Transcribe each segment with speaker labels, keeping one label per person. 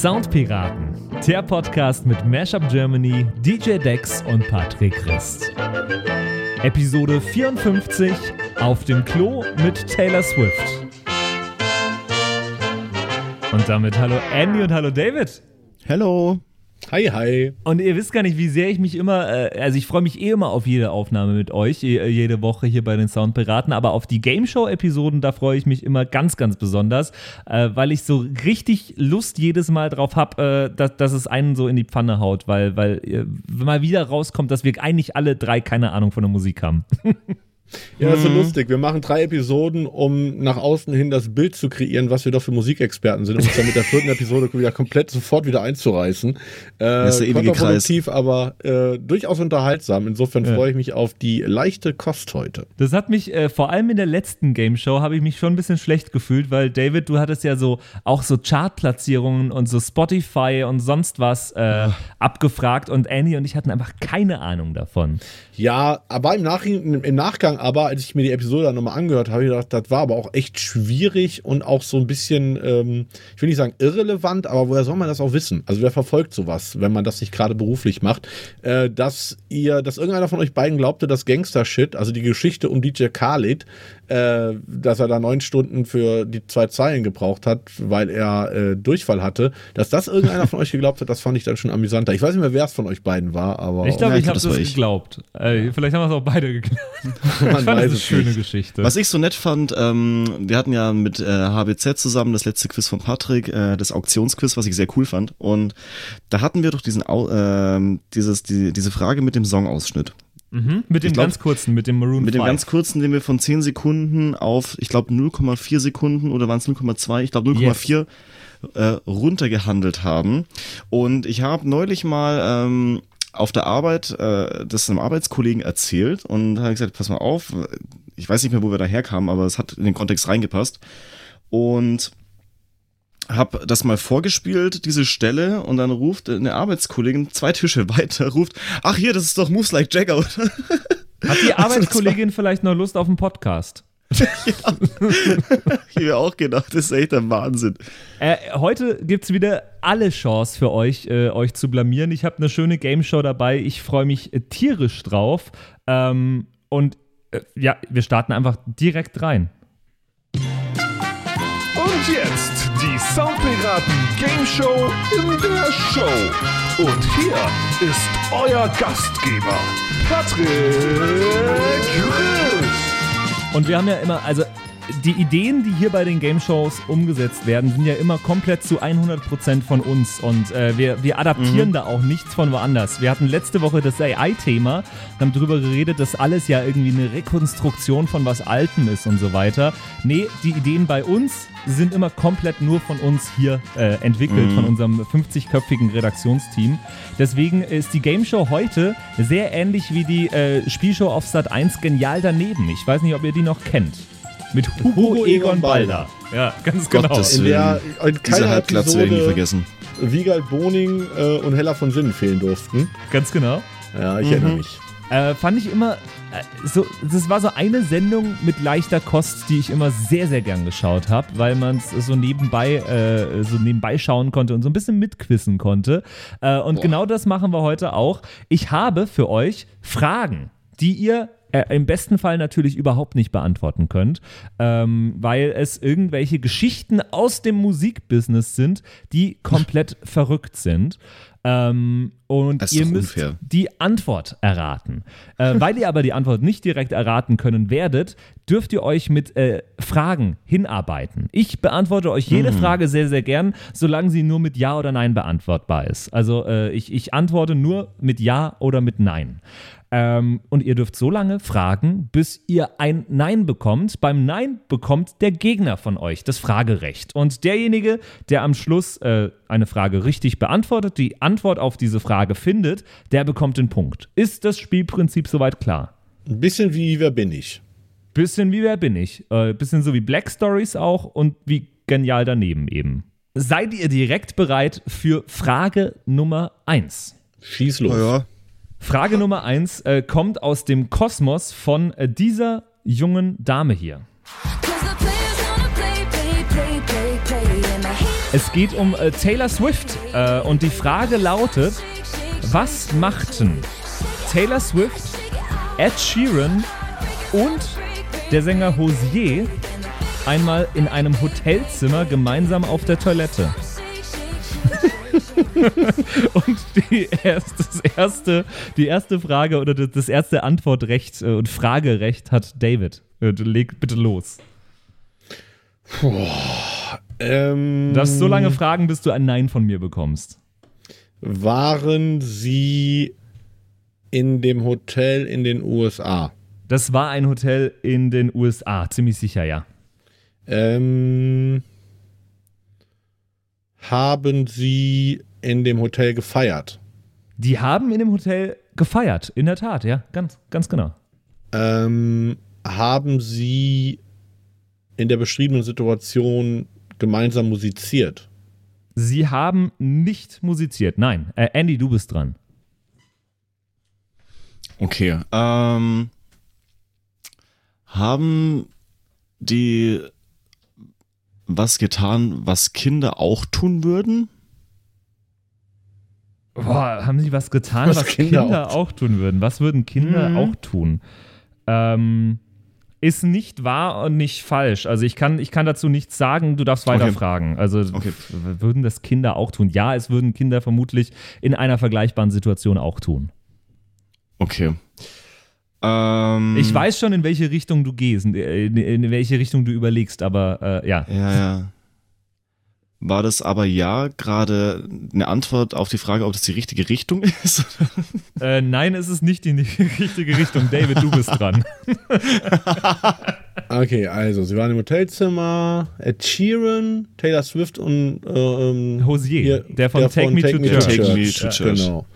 Speaker 1: Soundpiraten, der Podcast mit Mashup Germany, DJ Dex und Patrick Christ. Episode 54 Auf dem Klo mit Taylor Swift. Und damit hallo Andy und hallo David.
Speaker 2: Hello.
Speaker 3: Hi, hi.
Speaker 1: Und ihr wisst gar nicht, wie sehr ich mich immer, äh, also ich freue mich eh immer auf jede Aufnahme mit euch, jede Woche hier bei den Soundpiraten, aber auf die Game Show-Episoden, da freue ich mich immer ganz, ganz besonders, äh, weil ich so richtig Lust jedes Mal drauf habe, äh, dass, dass es einen so in die Pfanne haut, weil, weil mal wieder rauskommt, dass wir eigentlich alle drei keine Ahnung von der Musik haben.
Speaker 3: Ja, das ist so mhm. lustig. Wir machen drei Episoden, um nach außen hin das Bild zu kreieren, was wir doch für Musikexperten sind, um uns dann mit der vierten Episode wieder komplett sofort wieder einzureißen. Äh, das ist der ewige Kreis. aber äh, durchaus unterhaltsam. Insofern ja. freue ich mich auf die leichte Kost heute.
Speaker 1: Das hat mich, äh, vor allem in der letzten Game Show, habe ich mich schon ein bisschen schlecht gefühlt, weil David, du hattest ja so auch so Chartplatzierungen und so Spotify und sonst was äh, abgefragt und Annie und ich hatten einfach keine Ahnung davon.
Speaker 3: Ja, aber im, Nach im Nachgang aber, als ich mir die Episode dann nochmal angehört habe, ich gedacht, das war aber auch echt schwierig und auch so ein bisschen, ähm, ich will nicht sagen irrelevant, aber woher soll man das auch wissen? Also wer verfolgt sowas, wenn man das nicht gerade beruflich macht? Äh, dass ihr, dass irgendeiner von euch beiden glaubte, dass Gangster-Shit, also die Geschichte um DJ Khalid, äh, dass er da neun Stunden für die zwei Zeilen gebraucht hat, weil er äh, Durchfall hatte. Dass das irgendeiner von euch geglaubt hat, das fand ich dann schon amüsanter. Ich weiß nicht mehr, wer es von euch beiden war, aber.
Speaker 1: Ich glaube, ja, ich habe das, geglaubt. Äh, vielleicht haben wir es auch beide geglaubt.
Speaker 2: Man ich fand das eine schöne nicht. Geschichte. Was ich so nett fand, ähm, wir hatten ja mit äh, HBZ zusammen das letzte Quiz von Patrick, äh, das Auktionsquiz, was ich sehr cool fand. Und da hatten wir doch diesen, äh, dieses, die, diese Frage mit dem Songausschnitt.
Speaker 1: Mhm, mit dem glaub, ganz kurzen, mit dem Maroon
Speaker 2: Mit 5. dem ganz kurzen, den wir von 10 Sekunden auf, ich glaube, 0,4 Sekunden oder waren es 0,2, ich glaube 0,4 yes. äh, runtergehandelt haben. Und ich habe neulich mal ähm, auf der Arbeit äh, das einem Arbeitskollegen erzählt und habe gesagt, pass mal auf, ich weiß nicht mehr, wo wir daher kamen, aber es hat in den Kontext reingepasst. Und habe das mal vorgespielt, diese Stelle, und dann ruft eine Arbeitskollegin zwei Tische weiter, ruft, ach hier, das ist doch Moves Like Jagger.
Speaker 1: Hat die Arbeitskollegin vielleicht noch Lust auf einen Podcast? ja.
Speaker 2: ich mir auch gedacht, das ist echt der Wahnsinn.
Speaker 1: Äh, heute gibt es wieder alle Chance für euch, äh, euch zu blamieren. Ich habe eine schöne Game Show dabei. Ich freue mich äh, tierisch drauf. Ähm, und äh, ja, wir starten einfach direkt rein.
Speaker 4: Und jetzt Soundpiraten Game Show in der Show. Und hier ist euer Gastgeber, Patrick Chris.
Speaker 1: Und wir haben ja immer, also die Ideen, die hier bei den Game Shows umgesetzt werden, sind ja immer komplett zu 100% von uns und äh, wir, wir adaptieren mhm. da auch nichts von woanders. Wir hatten letzte Woche das AI-Thema, haben darüber geredet, dass alles ja irgendwie eine Rekonstruktion von was Altem ist und so weiter. Nee, die Ideen bei uns sind immer komplett nur von uns hier äh, entwickelt, mhm. von unserem 50-köpfigen Redaktionsteam. Deswegen ist die Game Show heute sehr ähnlich wie die äh, Spielshow auf Sat 1 genial daneben. Ich weiß nicht, ob ihr die noch kennt. Mit Hugo, Hugo Egon Balder.
Speaker 2: Ja, ganz genau. Gottes in der in
Speaker 3: keiner Halbplatz werden die vergessen. Wiegald Boning äh, und Hella von Sinnen fehlen durften.
Speaker 1: Ganz genau.
Speaker 3: Ja, ich mhm. erinnere mich.
Speaker 1: Äh, fand ich immer, äh, so, das war so eine Sendung mit leichter Kost, die ich immer sehr, sehr gern geschaut habe, weil man es so nebenbei, äh, so nebenbei schauen konnte und so ein bisschen mitquissen konnte. Äh, und Boah. genau das machen wir heute auch. Ich habe für euch Fragen, die ihr äh, im besten Fall natürlich überhaupt nicht beantworten könnt, ähm, weil es irgendwelche Geschichten aus dem Musikbusiness sind, die komplett verrückt sind. Ähm, und ihr müsst unfair. die Antwort erraten. Äh, weil ihr aber die Antwort nicht direkt erraten können werdet, dürft ihr euch mit äh, Fragen hinarbeiten. Ich beantworte euch jede mhm. Frage sehr, sehr gern, solange sie nur mit Ja oder Nein beantwortbar ist. Also äh, ich, ich antworte nur mit Ja oder mit Nein. Ähm, und ihr dürft so lange fragen, bis ihr ein Nein bekommt. Beim Nein bekommt der Gegner von euch das Fragerecht. Und derjenige, der am Schluss äh, eine Frage richtig beantwortet, die Antwort auf diese Frage findet, der bekommt den Punkt. Ist das Spielprinzip soweit klar?
Speaker 3: Ein bisschen wie Wer bin ich?
Speaker 1: Bisschen wie Wer bin ich? Äh, bisschen so wie Black Stories auch und wie genial daneben eben. Seid ihr direkt bereit für Frage Nummer 1?
Speaker 3: Schieß los.
Speaker 2: Ja.
Speaker 1: Frage Nummer eins äh, kommt aus dem Kosmos von äh, dieser jungen Dame hier. Es geht um äh, Taylor Swift äh, und die Frage lautet, was machten Taylor Swift, Ed Sheeran und der Sänger Hosier einmal in einem Hotelzimmer gemeinsam auf der Toilette? und die erste, das erste, die erste Frage oder das erste Antwortrecht äh, und Fragerecht hat David. Äh, Leg bitte los.
Speaker 3: Ähm,
Speaker 1: Du darfst so lange fragen, bis du ein Nein von mir bekommst.
Speaker 3: Waren sie in dem Hotel in den USA?
Speaker 1: Das war ein Hotel in den USA, ziemlich sicher, ja.
Speaker 3: Ähm, haben sie in dem Hotel gefeiert?
Speaker 1: Die haben in dem Hotel gefeiert, in der Tat, ja, ganz, ganz genau.
Speaker 3: Ähm, haben sie in der beschriebenen Situation gemeinsam musiziert?
Speaker 1: Sie haben nicht musiziert, nein. Äh, Andy, du bist dran.
Speaker 2: Okay. Ähm, haben die was getan, was Kinder auch tun würden?
Speaker 1: Boah, haben sie was getan, was,
Speaker 3: Was
Speaker 1: Kinder,
Speaker 3: Kinder
Speaker 1: auch tun würden? Was würden Kinder
Speaker 2: Mhm.
Speaker 1: auch tun? Ähm, ist nicht wahr und nicht falsch. Also ich kann, ich kann dazu nichts sagen, du darfst weiter
Speaker 2: Okay.
Speaker 1: fragen. Also
Speaker 2: Okay.
Speaker 1: würden das Kinder auch tun? Ja, es würden Kinder vermutlich in einer vergleichbaren Situation auch tun.
Speaker 2: Okay. Ähm,
Speaker 1: Ich weiß schon, in welche Richtung du gehst, in, in, in welche Richtung du überlegst, aber äh, ja.
Speaker 2: Ja, ja. War das aber ja gerade eine Antwort auf die Frage, ob das die richtige Richtung ist?
Speaker 1: Äh, nein, es ist nicht in die richtige Richtung. David, du bist dran.
Speaker 3: Okay, also sie waren im Hotelzimmer, Ed Sheeran, Taylor Swift und ähm,
Speaker 1: Hosier,
Speaker 3: hier,
Speaker 1: der von Take Me to Church.
Speaker 2: Take Me to Church.
Speaker 3: Genau.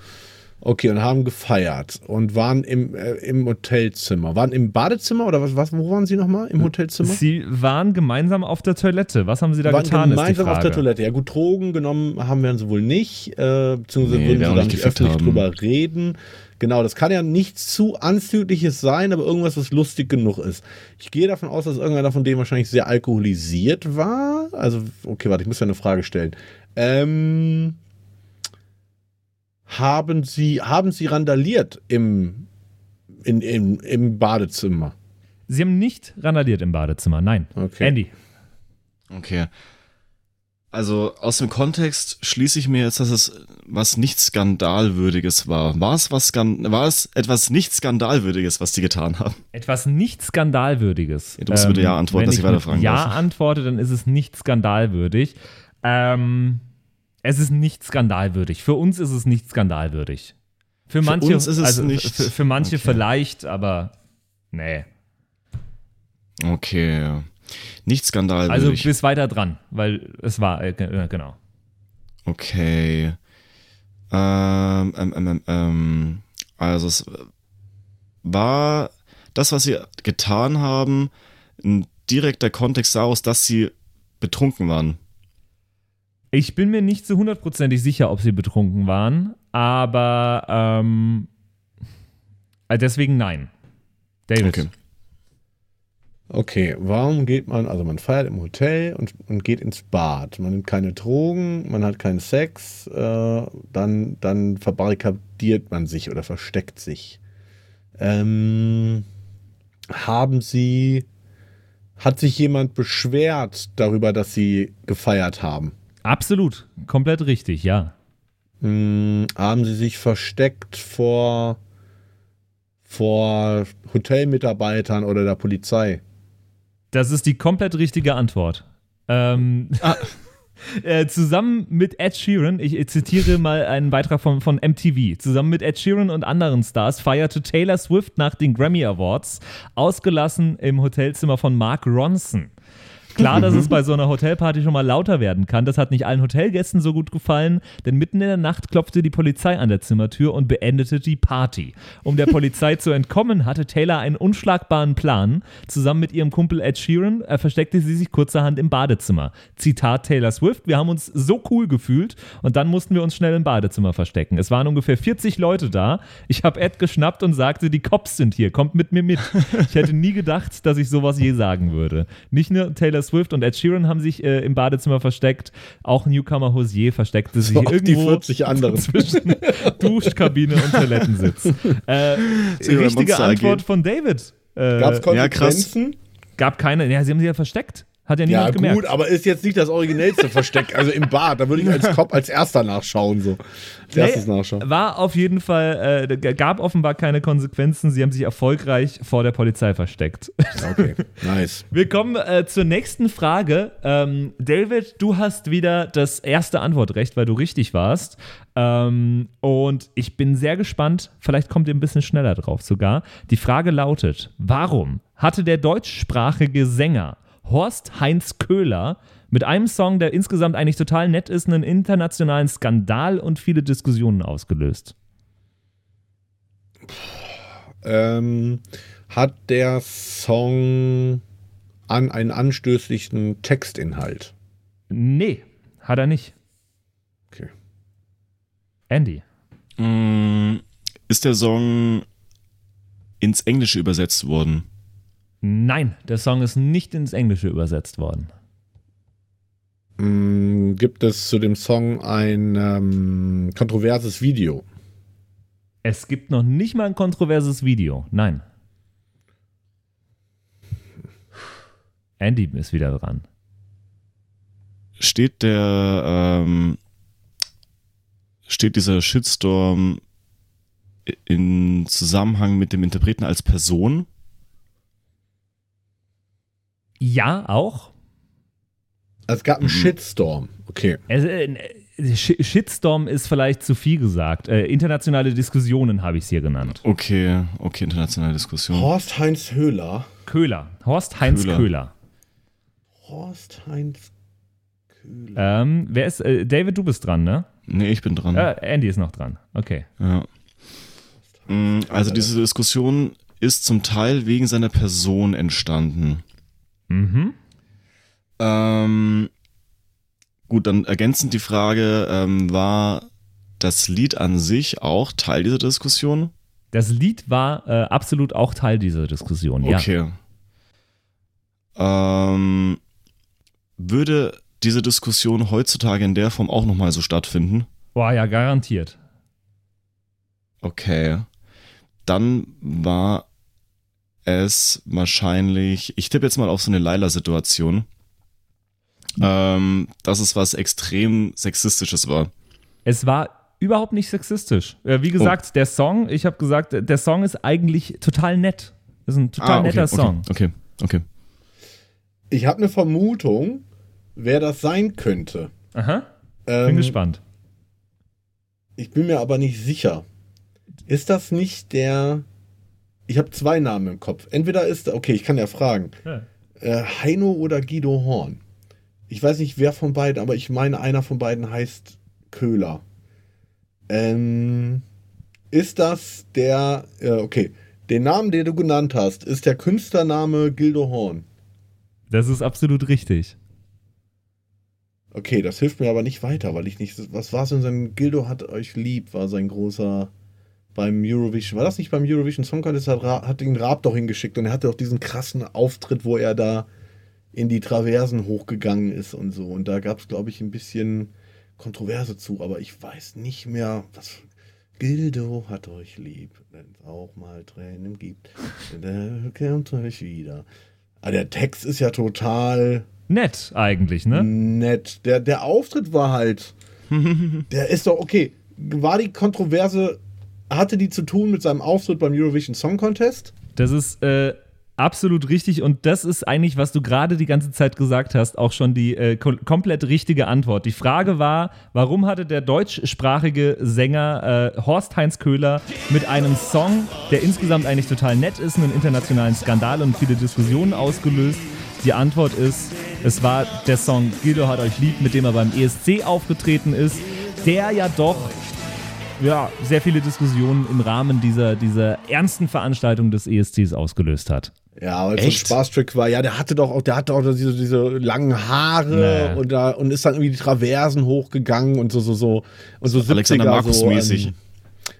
Speaker 3: Okay, und haben gefeiert und waren im, äh, im Hotelzimmer. Waren im Badezimmer oder was, was wo waren sie nochmal? Im Hotelzimmer?
Speaker 1: Sie waren gemeinsam auf der Toilette. Was haben sie da
Speaker 3: waren
Speaker 1: getan? Ist die
Speaker 3: gemeinsam auf der Toilette. Ja gut, Drogen genommen haben wir sie wohl nicht, äh, beziehungsweise
Speaker 2: Nee,
Speaker 3: würden
Speaker 2: wir
Speaker 3: sie
Speaker 2: auch
Speaker 3: da
Speaker 2: nicht
Speaker 3: öffentlich
Speaker 2: haben.
Speaker 3: drüber reden. Genau, das kann ja nichts zu Anzügliches sein, aber irgendwas, was lustig genug ist. Ich gehe davon aus, dass irgendeiner von denen wahrscheinlich sehr alkoholisiert war. Also, okay, warte, ich muss ja eine Frage stellen. Ähm, haben Sie, haben Sie randaliert im, in, im, im Badezimmer?
Speaker 1: Sie haben nicht randaliert im Badezimmer. Nein.
Speaker 3: Okay.
Speaker 1: Andy.
Speaker 2: Okay. Also aus dem Kontext schließe ich mir jetzt, dass es was nicht skandalwürdiges war. War es was skan war es etwas nicht skandalwürdiges, was die getan haben?
Speaker 1: Etwas nicht skandalwürdiges.
Speaker 2: Ja, du musst bitte Ja antworten,
Speaker 1: wenn
Speaker 2: dass
Speaker 1: ich
Speaker 2: ich weiter fragen
Speaker 1: Ja
Speaker 2: darf.
Speaker 1: antworte, dann ist es nicht skandalwürdig. Ähm, es ist nicht skandalwürdig. Für uns ist es nicht skandalwürdig. Für manche,
Speaker 2: uns ist es
Speaker 1: also
Speaker 2: nicht-
Speaker 1: Für, für manche
Speaker 2: Okay.
Speaker 1: vielleicht, aber nee.
Speaker 2: Okay. Nicht
Speaker 1: Also
Speaker 2: skandalwürdig.
Speaker 1: bis weiter dran, weil es war, äh, äh, genau.
Speaker 2: Okay. Ähm, ähm, ähm, ähm, ähm, also es war das, was sie getan haben, ein direkter Kontext daraus, dass sie betrunken waren.
Speaker 1: Ich bin mir nicht zu hundertprozentig sicher, ob sie betrunken waren, aber ähm, äh, deswegen nein. David.
Speaker 2: Okay.
Speaker 3: Okay, warum geht man, also man feiert im Hotel und, und geht ins Bad. Man nimmt keine Drogen, man hat keinen Sex, äh, dann, dann verbarrikadiert man sich oder versteckt sich. Ähm, haben Sie, hat sich jemand beschwert darüber, dass Sie gefeiert haben?
Speaker 1: Absolut, komplett richtig, ja.
Speaker 3: Hm, haben Sie sich versteckt vor, vor Hotelmitarbeitern oder der Polizei?
Speaker 1: Das ist die komplett richtige Antwort. Ähm, äh, zusammen mit Ed Sheeran, ich, ich zitiere mal einen Beitrag von, von MTV, zusammen mit Ed Sheeran und anderen Stars feierte Taylor Swift nach den Grammy Awards, ausgelassen im Hotelzimmer von Mark Ronson. Klar, dass es bei so einer Hotelparty schon mal lauter werden kann. Das hat nicht allen Hotelgästen so gut gefallen, denn mitten in der Nacht klopfte die Polizei an der Zimmertür und beendete die Party. Um der Polizei zu entkommen, hatte Taylor einen unschlagbaren Plan. Zusammen mit ihrem Kumpel Ed Sheeran äh, versteckte sie sich kurzerhand im Badezimmer. Zitat Taylor Swift: Wir haben uns so cool gefühlt und dann mussten wir uns schnell im Badezimmer verstecken. Es waren ungefähr 40 Leute da. Ich habe Ed geschnappt und sagte: Die Cops sind hier, kommt mit mir mit. Ich hätte nie gedacht, dass ich sowas je sagen würde. Nicht nur Taylor Swift und Ed Sheeran haben sich äh, im Badezimmer versteckt. Auch Newcomer Hosier versteckte sich
Speaker 3: So, auch die
Speaker 1: irgendwo
Speaker 3: 40 anderen.
Speaker 1: zwischen Duschkabine und Toilettensitz. Äh, richtige Antwort
Speaker 2: AG.
Speaker 1: von David. Äh,
Speaker 3: Gab es
Speaker 2: ja, krass.
Speaker 3: Konsequenzen?
Speaker 1: gab keine. Ja, sie haben sie ja versteckt. Hat ja
Speaker 3: Ja,
Speaker 1: niemand gemerkt.
Speaker 3: gut, aber ist jetzt nicht das originellste Versteck. Also im Bad, da würde ich als Cop als erster nachschauen. So. Als erstes
Speaker 1: Nee,
Speaker 3: nachschauen.
Speaker 1: War auf jeden Fall, äh, gab offenbar keine Konsequenzen. Sie haben sich erfolgreich vor der Polizei versteckt.
Speaker 3: Okay, nice.
Speaker 1: Wir kommen äh, zur nächsten Frage. Ähm, David, du hast wieder das erste Antwortrecht, weil du richtig warst. Ähm, und ich bin sehr gespannt. Vielleicht kommt ihr ein bisschen schneller drauf sogar. Die Frage lautet: Warum hatte der deutschsprachige Sänger Horst Heinz Köhler mit einem Song, der insgesamt eigentlich total nett ist, einen internationalen Skandal und viele Diskussionen ausgelöst?
Speaker 3: Ähm, hat der Song an einen anstößlichen Textinhalt?
Speaker 1: Nee, hat er nicht.
Speaker 3: Okay.
Speaker 1: Andy.
Speaker 2: Mm, Ist der Song ins Englische übersetzt worden?
Speaker 1: Nein, der Song ist nicht ins Englische übersetzt worden.
Speaker 3: Mm, gibt es zu dem Song ein ähm, kontroverses Video?
Speaker 1: Es gibt noch nicht mal ein kontroverses Video. Nein. Andy ist wieder dran.
Speaker 2: Steht der, ähm, steht dieser Shitstorm in Zusammenhang mit dem Interpreten als Person?
Speaker 1: Ja, auch.
Speaker 3: Also es gab einen Shitstorm. Okay.
Speaker 1: Es, äh, Sh- Shitstorm ist vielleicht zu viel gesagt. Äh, internationale Diskussionen habe ich es hier genannt.
Speaker 2: Okay, okay, internationale Diskussion.
Speaker 3: Horst Heinz Höhler.
Speaker 1: Köhler. Horst Heinz
Speaker 2: Köhler.
Speaker 1: Köhler.
Speaker 3: Horst Heinz Köhler.
Speaker 1: Ähm, wer ist, äh, David, du bist dran, ne?
Speaker 2: Nee, ich bin dran.
Speaker 1: Äh, Andy ist noch dran. Okay.
Speaker 2: Ja. Mm, Also diese Diskussion ist zum Teil wegen seiner Person entstanden.
Speaker 1: Mhm.
Speaker 2: Ähm, gut, dann ergänzend die Frage, ähm, war das Lied an sich auch Teil dieser Diskussion?
Speaker 1: Das Lied war äh, absolut auch Teil dieser Diskussion, ja.
Speaker 2: Okay. Ähm, würde diese Diskussion heutzutage in der Form auch nochmal so stattfinden?
Speaker 1: Boah, ja, garantiert.
Speaker 2: Okay. Dann war es wahrscheinlich, ich tippe jetzt mal auf so eine Laila-Situation, ähm, dass es was extrem Sexistisches war.
Speaker 1: Es war überhaupt nicht sexistisch. Äh, wie gesagt, der Song, ich habe gesagt, der Song ist eigentlich total nett. Ist ein total
Speaker 2: Ah, okay,
Speaker 1: netter
Speaker 2: okay,
Speaker 1: Song.
Speaker 2: Okay, okay.
Speaker 3: Ich habe eine Vermutung, wer das sein könnte.
Speaker 1: Aha. Bin
Speaker 3: Ähm,
Speaker 1: gespannt.
Speaker 3: Ich bin mir aber nicht sicher. Ist das nicht der. Ich habe zwei Namen im Kopf. Entweder ist. Okay, ich kann ja fragen.
Speaker 1: Ja.
Speaker 3: Äh, Heino oder Guido Horn. Ich weiß nicht, wer von beiden, aber ich meine, einer von beiden heißt Köhler. Ähm, ist das der. Äh, okay. Den Namen, den du genannt hast, ist der Künstlername Gildo Horn.
Speaker 1: Das ist absolut richtig.
Speaker 3: Okay, das hilft mir aber nicht weiter, weil ich nicht. Was war es denn sein Gildo hat euch lieb, war sein großer beim Eurovision. War das nicht beim Eurovision Song Contest? Hat, hat ihn Raab doch hingeschickt und er hatte doch diesen krassen Auftritt, wo er da in die Traversen hochgegangen ist und so. Und da gab es, glaube ich, ein bisschen Kontroverse zu, aber ich weiß nicht mehr, was. Gildo hat euch lieb, wenn es auch mal Tränen gibt. Der kommt euch wieder. Aber der Text ist ja total
Speaker 1: Nett eigentlich, ne?
Speaker 3: nett. Der, der Auftritt war halt. der ist doch okay. War die Kontroverse, hatte die zu tun mit seinem Auftritt beim Eurovision Song Contest?
Speaker 1: Das ist äh, absolut richtig und das ist eigentlich, was du gerade die ganze Zeit gesagt hast, auch schon die äh, ko komplett richtige Antwort. Die Frage war, warum hatte der deutschsprachige Sänger äh, Horst Heinz Köhler mit einem Song, der insgesamt eigentlich total nett ist, einen internationalen Skandal und viele Diskussionen ausgelöst? Die Antwort ist, es war der Song Guido hat euch lieb, mit dem er beim ESC aufgetreten ist, der ja doch ja, sehr viele Diskussionen im Rahmen dieser, dieser ernsten Veranstaltung des ESCs ausgelöst hat.
Speaker 3: Ja, weil es so ein? Spaßtrick war. Ja, der hatte doch auch, der hatte auch diese, diese langen Haare
Speaker 1: Nee.
Speaker 3: und, da, und ist dann irgendwie die Traversen hochgegangen und so, so, so. Und so 70er
Speaker 2: Alexander Markus
Speaker 3: so. Ähm,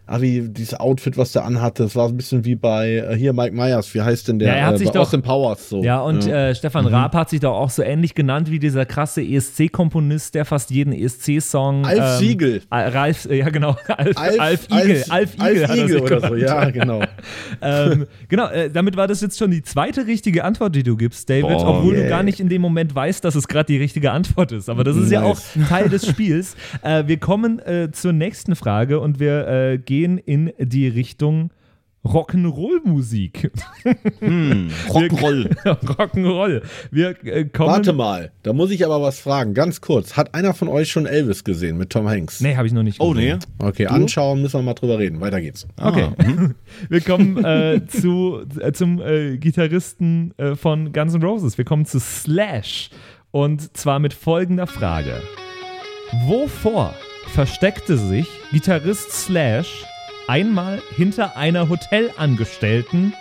Speaker 3: ah, wie dieses Outfit, was der anhatte, das war ein bisschen wie bei äh, hier Mike Myers, wie heißt denn der?
Speaker 1: Ja, er hat
Speaker 3: äh,
Speaker 1: sich doch-
Speaker 3: Austin Powers so.
Speaker 1: Ja, und
Speaker 3: ja.
Speaker 1: Äh, Stefan Raab hat sich doch auch so ähnlich genannt wie dieser krasse ESC-Komponist, der fast jeden ESC-Song.
Speaker 3: Alf Siegel.
Speaker 1: Al- Ralf, äh, ja genau, Alf,
Speaker 3: Alf,
Speaker 1: Alf, Igel. Alf, Igel, er
Speaker 3: Igel oder so, ja, genau.
Speaker 1: ähm, genau, äh, damit war das jetzt schon die zweite richtige Antwort, die du gibst, David,
Speaker 2: Boah,
Speaker 1: obwohl du
Speaker 3: yeah.
Speaker 1: gar nicht in dem Moment weißt, dass es gerade die richtige Antwort ist. Aber das ist ja auch
Speaker 3: Nice.
Speaker 1: Teil des Spiels. Wir kommen zur nächsten Frage und wir äh, gehen in die Richtung Rock'n'Roll-Musik.
Speaker 2: Hm, Rock'n'Roll.
Speaker 1: Rock'n'Roll. Wir äh, kommen.
Speaker 3: Warte mal, da muss ich aber was fragen, ganz kurz. Hat einer von euch schon Elvis gesehen mit Tom Hanks?
Speaker 1: Nee, habe ich noch nicht.
Speaker 2: Oh, nee.
Speaker 1: gesehen.
Speaker 3: Okay, anschauen, müssen wir mal drüber reden. Weiter geht's.
Speaker 1: Okay.
Speaker 2: Ah, mhm.
Speaker 1: Wir kommen äh, zu, äh, zum äh, Gitarristen äh, von Guns N' Roses. Wir kommen zu Slash. Und zwar mit folgender Frage: Wovor versteckte sich Gitarrist Slash einmal hinter einer Hotelangestellten,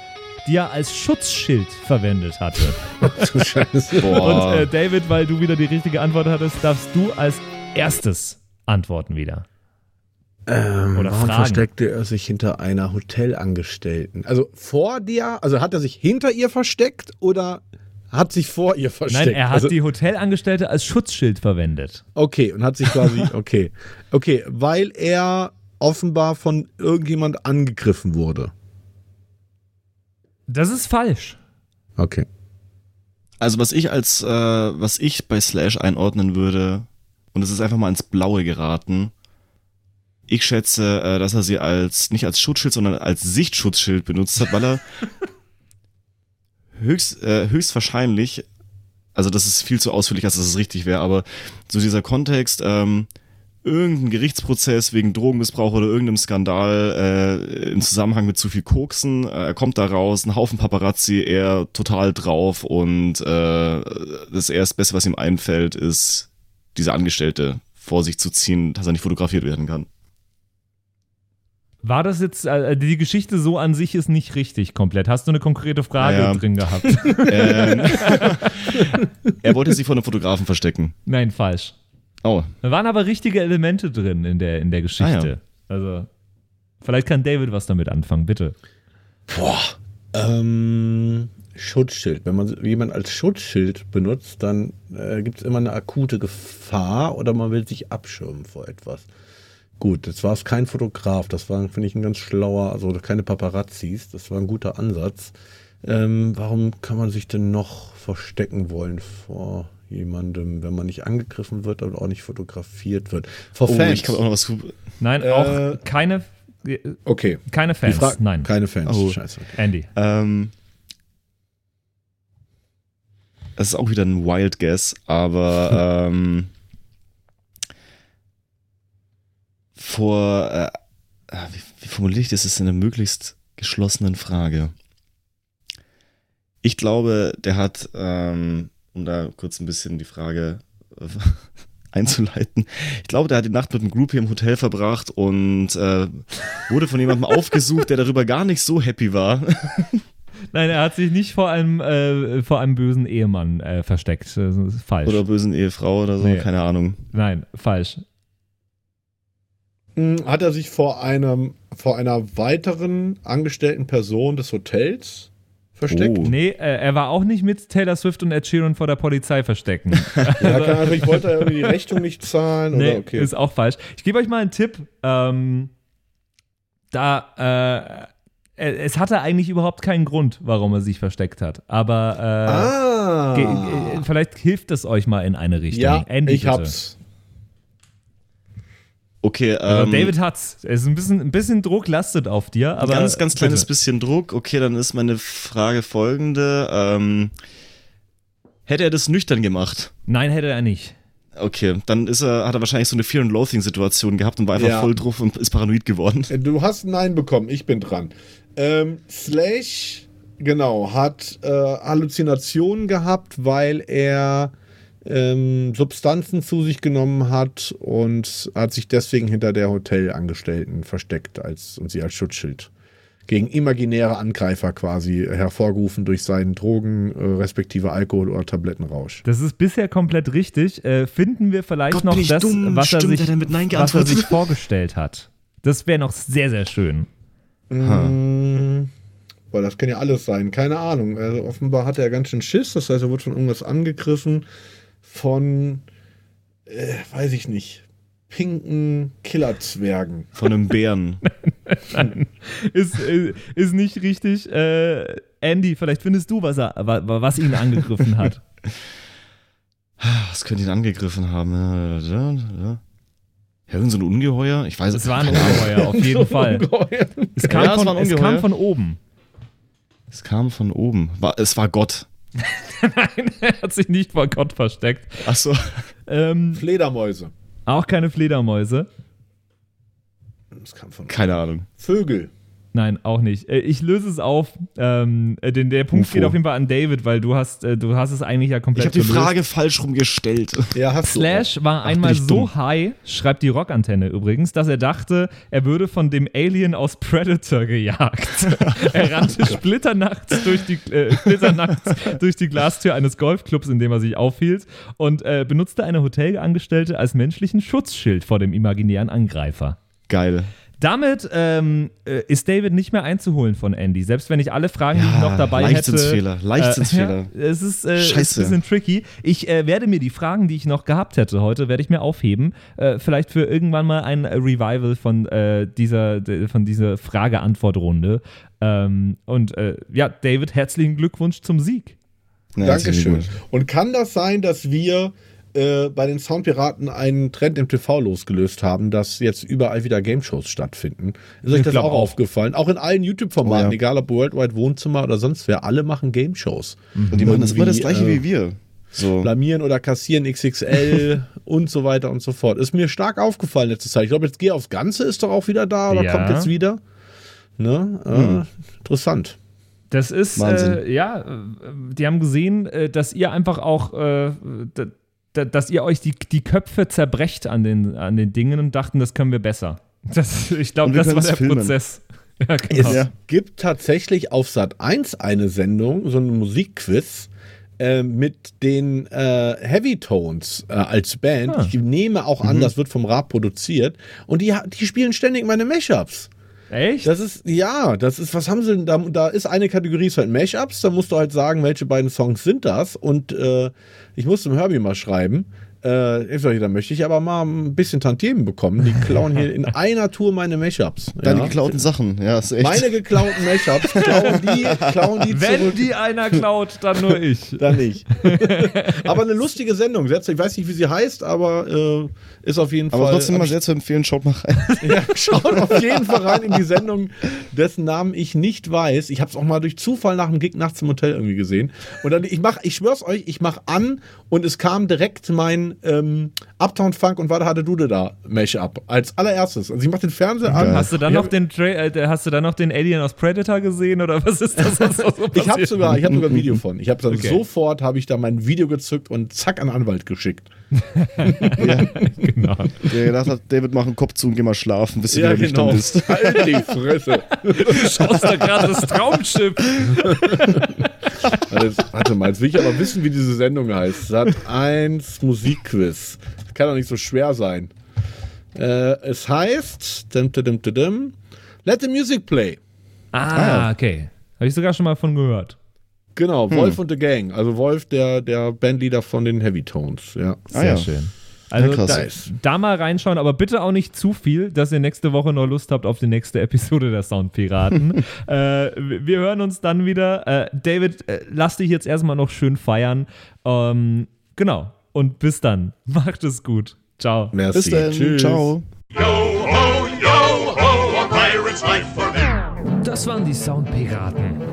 Speaker 1: die er als Schutzschild verwendet hatte? Und äh, David, weil du wieder die richtige Antwort hattest, darfst du als erstes antworten wieder.
Speaker 3: Ähm,
Speaker 1: Oder
Speaker 3: warum
Speaker 1: Fragen.
Speaker 3: versteckte er sich hinter einer Hotelangestellten? Also vor dir, also hat er sich hinter ihr versteckt oder hat sich vor ihr versteckt?
Speaker 1: Nein, er hat
Speaker 3: also,
Speaker 1: die Hotelangestellte als Schutzschild verwendet.
Speaker 3: Okay, und hat sich quasi, okay. Okay, weil er offenbar von irgendjemand angegriffen wurde.
Speaker 1: Das ist falsch.
Speaker 3: Okay.
Speaker 2: Also was ich als, äh, was ich bei Slash einordnen würde, und es ist einfach mal ins Blaue geraten, ich schätze, äh, dass er sie als, nicht als Schutzschild, sondern als Sichtschutzschild benutzt hat, weil er höchst, äh, höchstwahrscheinlich, also das ist viel zu ausführlich, als dass es richtig wäre, aber so dieser Kontext, ähm, irgendein Gerichtsprozess wegen Drogenmissbrauch oder irgendeinem Skandal äh, im Zusammenhang mit zu viel Koksen. Äh, er kommt da raus, ein Haufen Paparazzi, er total drauf und äh, das erste Beste, was ihm einfällt, ist, diese Angestellte vor sich zu ziehen, dass er nicht fotografiert werden kann.
Speaker 1: War das jetzt, äh, die Geschichte so an sich ist nicht richtig komplett. Hast du eine konkrete Frage
Speaker 2: Ja, ja.
Speaker 1: drin gehabt?
Speaker 2: ähm, er wollte sich vor einem Fotografen verstecken.
Speaker 1: Nein, falsch.
Speaker 2: Oh,
Speaker 1: Da waren aber richtige Elemente drin in der, in der Geschichte. Also, vielleicht kann David was damit anfangen, bitte.
Speaker 3: Boah. Ähm, Schutzschild. Wenn man jemand als Schutzschild benutzt, dann äh, gibt es immer eine akute Gefahr oder man will sich abschirmen vor etwas. Gut, jetzt war es kein Fotograf, das war, finde ich, ein ganz schlauer, also keine Paparazzis, das war ein guter Ansatz. Ähm, warum kann man sich denn noch verstecken wollen vor jemandem, wenn man nicht angegriffen wird und auch nicht fotografiert wird? Vor
Speaker 2: oh
Speaker 3: Fans.
Speaker 2: ich kann auch noch was.
Speaker 1: Nein,
Speaker 3: Äh,
Speaker 1: auch keine,
Speaker 3: okay.
Speaker 1: keine Fans.
Speaker 3: Fra-
Speaker 1: Nein,
Speaker 3: Keine Fans.
Speaker 2: Oh.
Speaker 3: Scheiße. Okay.
Speaker 1: Andy.
Speaker 2: Ähm, das ist auch wieder ein Wild Guess, aber ähm, vor, äh, ah, wie, wie formuliere ich das? Das ist eine möglichst geschlossenen Frage. Ich glaube, der hat, ähm, um da kurz ein bisschen die Frage äh, einzuleiten, ich glaube, der hat die Nacht mit einem Groupie im Hotel verbracht und äh, wurde von jemandem aufgesucht, der darüber gar nicht so happy war.
Speaker 1: Nein, er hat sich nicht vor einem, äh, vor einem bösen Ehemann äh, versteckt. Das ist falsch.
Speaker 2: Oder bösen Ehefrau oder so,
Speaker 1: Nee.
Speaker 2: keine Ahnung.
Speaker 1: Nein, falsch.
Speaker 3: Hm, Hat er sich vor einem, vor einer weiteren angestellten Person des Hotels versteckt?
Speaker 2: Oh.
Speaker 1: Nee, äh, er war auch nicht mit Taylor Swift und Ed Sheeran vor der Polizei verstecken.
Speaker 3: Ja, kann, also ich wollte irgendwie die Rechnung nicht zahlen
Speaker 1: nee,
Speaker 3: oder okay.
Speaker 1: ist auch falsch. Ich gebe euch mal einen Tipp. Ähm, da, äh, es hatte eigentlich überhaupt keinen Grund, warum er sich versteckt hat. Aber äh,
Speaker 3: ah.
Speaker 1: äh, vielleicht hilft es euch mal in eine Richtung.
Speaker 3: ja,
Speaker 1: Andy,
Speaker 3: ich
Speaker 1: bitte.
Speaker 3: hab's.
Speaker 2: Okay, ähm,
Speaker 1: David hat's. Es ist ein bisschen, ein bisschen Druck lastet auf dir, aber
Speaker 2: ganz, ganz kleines
Speaker 1: bitte.
Speaker 2: bisschen Druck. Okay, dann ist meine Frage folgende. Ähm, hätte er das nüchtern gemacht?
Speaker 1: Nein, hätte er nicht.
Speaker 2: Okay, dann ist er, hat er wahrscheinlich so eine Fear and Loathing Situation gehabt und war einfach
Speaker 3: Ja.
Speaker 2: voll drauf und ist paranoid geworden.
Speaker 3: Äh, Du hast ein Nein bekommen, ich bin dran. Ähm, Slash, genau, hat äh, Halluzinationen gehabt, weil er ähm, Substanzen zu sich genommen hat und hat sich deswegen hinter der Hotelangestellten versteckt als, und sie als Schutzschild. Gegen imaginäre Angreifer quasi hervorgerufen durch seinen Drogen, äh, respektive Alkohol- oder Tablettenrausch.
Speaker 1: Das ist bisher komplett richtig. Äh, finden wir vielleicht
Speaker 2: Gott,
Speaker 1: noch das,
Speaker 2: dumm.
Speaker 1: was, er sich,
Speaker 2: er
Speaker 1: was er sich vorgestellt hat. Das wäre noch sehr, sehr schön.
Speaker 3: Mm, Boah, das kann ja alles sein. Keine Ahnung. Also offenbar hat er ganz schön Schiss. Das heißt, er wurde von irgendwas angegriffen. Von, äh, weiß ich nicht, pinken Killerzwergen.
Speaker 2: Von einem Bären.
Speaker 1: Ist, äh, ist nicht richtig. Äh, Andy, vielleicht findest du, was, er, wa- wa- was ihn angegriffen hat.
Speaker 2: Was könnte ihn angegriffen haben? Ja, ja, ja. Ja, irgend so ein Ungeheuer? Ich weiß
Speaker 1: Es war ein
Speaker 2: keine Ahnung.
Speaker 1: Ungeheuer, auf jeden Fall.
Speaker 3: Ungeheuer.
Speaker 1: Es kam,
Speaker 2: Ja, es
Speaker 1: von,
Speaker 2: war ein
Speaker 1: es kam von oben.
Speaker 2: Es kam von oben. War, es war Gott.
Speaker 1: Nein, er hat sich nicht vor Gott versteckt.
Speaker 2: Achso.
Speaker 1: Ähm,
Speaker 3: Fledermäuse.
Speaker 1: auch keine Fledermäuse.
Speaker 3: Das kam von
Speaker 2: Keine Ahnung.
Speaker 3: Vögel.
Speaker 1: Nein, auch nicht. Äh, Ich löse es auf. Ähm, äh, denn der Punkt
Speaker 2: UFO.
Speaker 1: geht auf jeden Fall an David, weil du hast, äh, du hast es eigentlich ja
Speaker 2: Ich
Speaker 1: komplett
Speaker 2: habe die
Speaker 1: gelöst.
Speaker 2: Frage falsch rumgestellt.
Speaker 3: Ja, hast
Speaker 1: Slash war
Speaker 2: bin
Speaker 1: einmal
Speaker 2: ich
Speaker 1: so
Speaker 2: dumm.
Speaker 1: high, schreibt die Rockantenne übrigens, dass er dachte, er würde von dem Alien aus Predator gejagt. er rannte splitternachts durch die, äh, splitternachts durch die Glastür eines Golfclubs, in dem er sich aufhielt, und äh, benutzte eine Hotelangestellte als menschlichen Schutzschild vor dem imaginären Angreifer.
Speaker 2: Geil.
Speaker 1: Damit ähm, äh, ist David nicht mehr einzuholen von Andy. Selbst wenn ich alle Fragen, die ich
Speaker 2: Ja,
Speaker 1: noch dabei
Speaker 2: Leichtsinnsfehler,
Speaker 1: hätte.
Speaker 2: Leichtsinnsfehler.
Speaker 1: Äh, ja, es ist, äh, ist ein bisschen tricky. Ich äh, werde mir die Fragen, die ich noch gehabt hätte heute, werde ich mir aufheben. Äh, vielleicht für irgendwann mal ein Revival von äh, dieser, von dieser Frage-Antwort-Runde. Ähm, und äh, ja, David, herzlichen Glückwunsch zum Sieg.
Speaker 2: Ja,
Speaker 3: Dankeschön. Und kann das sein, dass wir äh, bei den Soundpiraten einen Trend im TV losgelöst haben, dass jetzt überall wieder Game-Shows stattfinden? Ist euch das auch,
Speaker 1: auch.
Speaker 3: aufgefallen? Auch in allen YouTube-Formaten,
Speaker 2: Oh ja.
Speaker 3: egal ob Worldwide Wohnzimmer oder sonst wer, alle machen Game-Shows.
Speaker 2: Und die machen das immer das gleiche
Speaker 3: äh,
Speaker 2: wie wir. So.
Speaker 3: Blamieren oder kassieren XXL und so weiter und so fort. Ist mir stark aufgefallen letzte Zeit. Ich glaube, jetzt Geh aufs Ganze ist doch auch wieder da oder
Speaker 1: Ja.
Speaker 3: kommt jetzt wieder. Ne? Äh,
Speaker 2: Hm.
Speaker 3: Interessant.
Speaker 1: Das ist, äh, ja, äh, die haben gesehen, äh, dass ihr einfach auch, äh, dass ihr euch die, die Köpfe zerbrecht an den, an den Dingen und dachten, das können wir besser. Das, ich glaube, das war der
Speaker 2: filmen.
Speaker 1: Prozess. Ja, genau.
Speaker 3: Es
Speaker 2: Ja.
Speaker 3: gibt tatsächlich auf Sat 1 eine Sendung, so ein Musikquiz. äh, mit den äh, Heavy Tones äh, als Band.
Speaker 1: Ah.
Speaker 3: Ich nehme auch an, das wird vom Rap produziert. Und die, die spielen ständig meine Mashups.
Speaker 1: Echt?
Speaker 3: Das ist, ja, das ist, was haben sie denn da? Da ist eine Kategorie, ist halt Mashups, da musst du halt sagen, welche beiden Songs sind das. Und äh, ich musste dem Herbie mal schreiben. Äh, ich sag, da möchte ich aber mal ein bisschen Tantiemen bekommen. Die klauen hier in einer Tour meine Mashups.
Speaker 2: Deine
Speaker 3: ja.
Speaker 2: geklauten Sachen. Ja, ist echt.
Speaker 3: Meine geklauten Mashups klauen die, klauen die
Speaker 1: Wenn
Speaker 3: zurück.
Speaker 1: die einer klaut, dann nur ich.
Speaker 3: Dann nicht. aber eine lustige Sendung. Ich weiß nicht, wie sie heißt, aber äh, ist auf jeden
Speaker 2: aber
Speaker 3: Fall.
Speaker 2: trotzdem mal sehr zu empfehlen, schaut mal rein.
Speaker 3: Ja, schaut auf jeden Fall rein in die Sendung, dessen Namen ich nicht weiß. Ich habe es auch mal durch Zufall nach dem Gig nachts im Hotel irgendwie gesehen. Und dann, ich mach, ich schwör's euch, ich mach an und es kam direkt mein ähm, Uptown Funk und Warte hatte Dude da Mashup als allererstes. Also ich mach den Fernseher an.
Speaker 1: Hast du dann noch
Speaker 3: hab-
Speaker 1: den Tra äh, hast du dann noch den Alien aus Predator gesehen oder was ist das? Was so
Speaker 3: Ich habe sogar, ich habe sogar ein Video von. Ich habe dann
Speaker 1: Okay.
Speaker 3: sofort habe ich da mein Video gezückt und zack an den Anwalt geschickt.
Speaker 1: genau.
Speaker 2: Der gedacht hat, David, mach einen Kopf zu und geh mal schlafen, bis du wieder nüchtern bist.
Speaker 3: Halt die Fresse.
Speaker 1: Du schaust da gerade das Traumschiff.
Speaker 3: Warte, warte mal, jetzt will ich aber wissen, wie diese Sendung heißt. Sat 1 Musikquiz. Das kann doch nicht so schwer sein. Äh, es heißt dim, dim, dim, dim, dim, Let the Music Play.
Speaker 1: Ah, okay. Habe ich sogar schon mal von gehört.
Speaker 3: Genau, Wolf und the Gang. Also Wolf, der, der Bandleader von den Heavy Tones. Ja.
Speaker 2: Ah,
Speaker 1: Sehr
Speaker 2: ja.
Speaker 1: schön. Also
Speaker 2: Ja,
Speaker 1: da, da mal reinschauen, aber bitte auch nicht zu viel, dass ihr nächste Woche noch Lust habt auf die nächste Episode der Soundpiraten. äh, wir hören uns dann wieder. Äh, David, äh, lass dich jetzt erstmal noch schön feiern. Ähm, genau. Und bis dann. Macht es gut. Ciao.
Speaker 3: Merci.
Speaker 2: Bis dann.
Speaker 3: Tschüss.
Speaker 2: Ciao.
Speaker 5: Yo ho, yo ho, a pirate's life for me.
Speaker 1: Das waren die Soundpiraten.